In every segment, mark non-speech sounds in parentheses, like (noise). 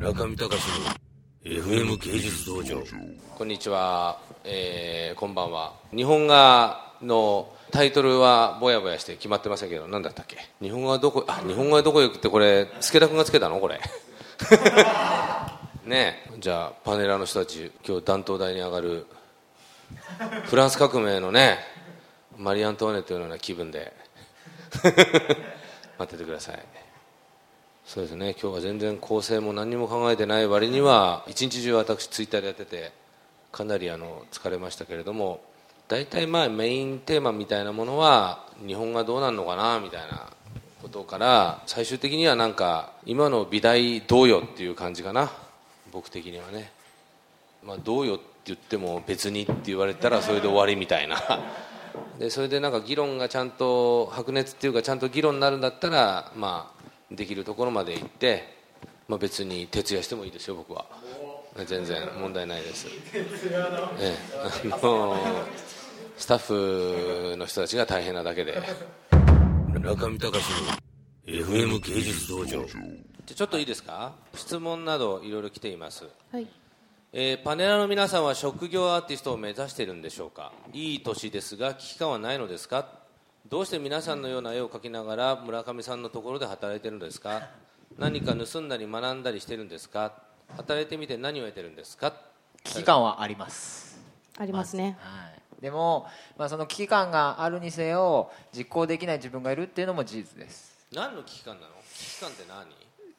中見隆の FM 芸術道場。こんにちは、えーこんばんは。日本画のタイトルはぼやぼやして決まってませんけど何だったっけ？日本画はどこあ日本画はどこへ行くってこれ助田君がつけたの？これ。(laughs) (laughs) ねえ。じゃあパネラーの人たち今日断頭台に上がるフランス革命のねマリー・アントワネットのような気分で。(laughs) 待っててくださいそうですね。今日は全然構成も何も考えてない割には一日中私ツイッターでやっててかなりあの疲れましたけれども大体まあメインテーマみたいなものは日本がどうなるのかなみたいなことから最終的にはなんか今の美大どうよっていう感じかな僕的にはね。まあどうよって言っても別にって言われたらそれで終わりみたいな。でそれでなんか議論がちゃんと白熱っていうかちゃんと議論になるんだったらまあできるところまで行って、まあ、別に徹夜してもいいですよ僕は。全然問題ないです。ええ。あのスタッフの人たちが大変なだけで。中見隆の FM 芸術道場。じゃあちょっといいですか？質問などいろいろ来ています。はい。えーパネラーの皆さんは職業アーティストを目指しているんでしょうか？いい年ですが危機感はないのですか？どうして皆さんのような絵を描きながら村上さんのところで働いているのですか？何か盗んだり学んだりしてるんですか？働いてみて何を得てるんですか？危機感はあります、ありますね。はい、でも、まあ、その危機感があるにせよ実行できない自分がいるっていうのも事実です。何の危機感なの？危機感って何？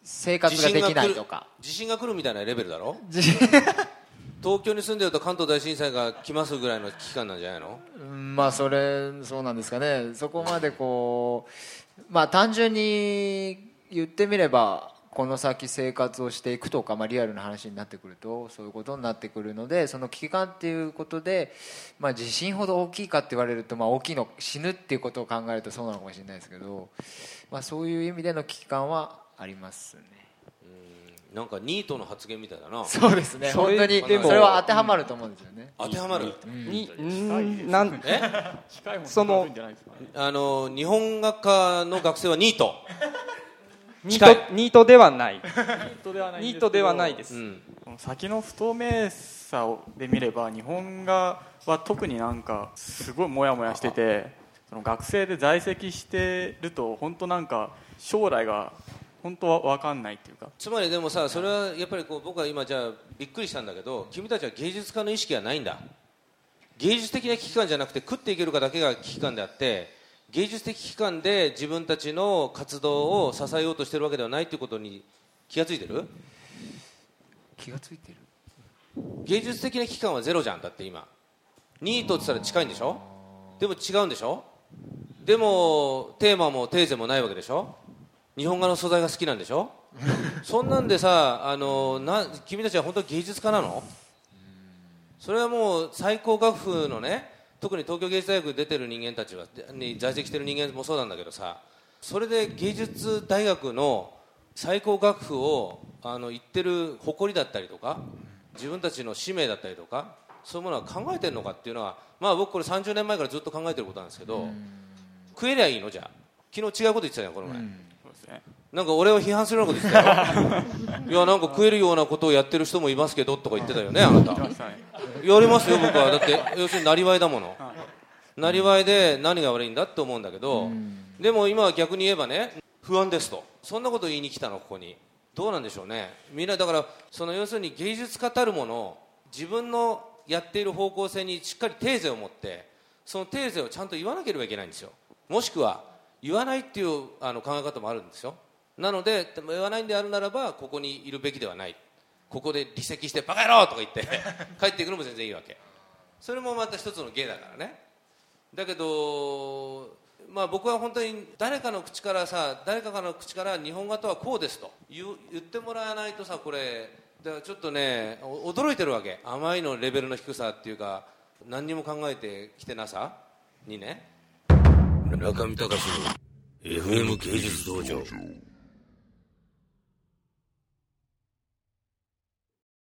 生活ができないとか。地震が来るみたいなレベルだろ？じ (laughs) 東京に住んでると関東大震災が来ますぐらいの危機感なんじゃないの？うんまあそれそうなんですかね。そこまでこうまあ単純に言ってみればこの先生活をしていくとか、まあ、リアルな話になってくるとそういうことになってくるのでその危機感っていうことで、まあ、地震ほど大きいかって言われると、まあ、大きいの死ぬっていうことを考えるとそうなのかもしれないですけど、まあ、そういう意味での危機感はありますね。なんかニートの発言みたいだな。そうですね。それ本当に。でもそれは当てはまると思うんですよね、当てはまるにん。なんえそのあの日本画家の学生はニート。ニ近い。ートニートではない。ニートではないんニートではないでです先の不透明さをで見れば日本画は特になんかすごいモヤモヤしててその学生で在籍してると本当なんか将来が本当は分かんないっていうか。つまりでもさそれはやっぱりこう僕は今じゃあびっくりしたんだけど君たちは芸術家の意識はないんだ。芸術的な危機感じゃなくて食っていけるかだけが危機感であって芸術的危機感で自分たちの活動を支えようとしてるわけではないということに気がついてる？気がついてる。芸術的な危機感はゼロじゃんだって今。ニートって言ったら近いんでしょ？でも違うんでしょ？でもテーマもテーゼもないわけでしょ？日本画の素材が好きなんでしょ？(laughs) そんなんでさあのな君たちは本当に芸術家なの？それはもう最高学府のね特に東京芸術大学出てる人間たちはに在籍してる人間もそうなんだけどさそれで芸術大学の最高学府をあの言ってる誇りだったりとか自分たちの使命だったりとかそういうものは考えてるのかっていうのはまあ僕これ30年前からずっと考えてることなんですけど食えりゃいいの？じゃあ。昨日違うこと言ってたじゃんこの前、ですね。なんか俺を批判するようなこと言ってたよ。(laughs) いやなんか食えるようなことをやってる人もいますけどとか言ってたよねあなた。やりますよ僕は。(laughs) だって要するになりわいだもの。なりわいで何が悪いんだって思うんだけどでも今は逆に言えばね不安ですと。そんなこと言いに来たのここに。どうなんでしょうね。みんなだからその要するに芸術家たるもの自分のやっている方向性にしっかりテーゼを持ってそのテーゼをちゃんと言わなければいけないんですよ。もしくは言わないっていうあの考え方もあるんですよ。なのででも言わないんであるならばここにいるべきではない。ここで離席してバカ野郎とか言って (laughs) 帰っていくのも全然いいわけ。それもまた一つの芸だからね。だけど、まあ、僕は本当に誰かの口からさ誰かの口から日本画とはこうですと言ってもらわないとさこれだからちょっとね驚いてるわけ。甘いのレベルの低さっていうか何にも考えてきてなさにね。村上隆の FM 芸術道場。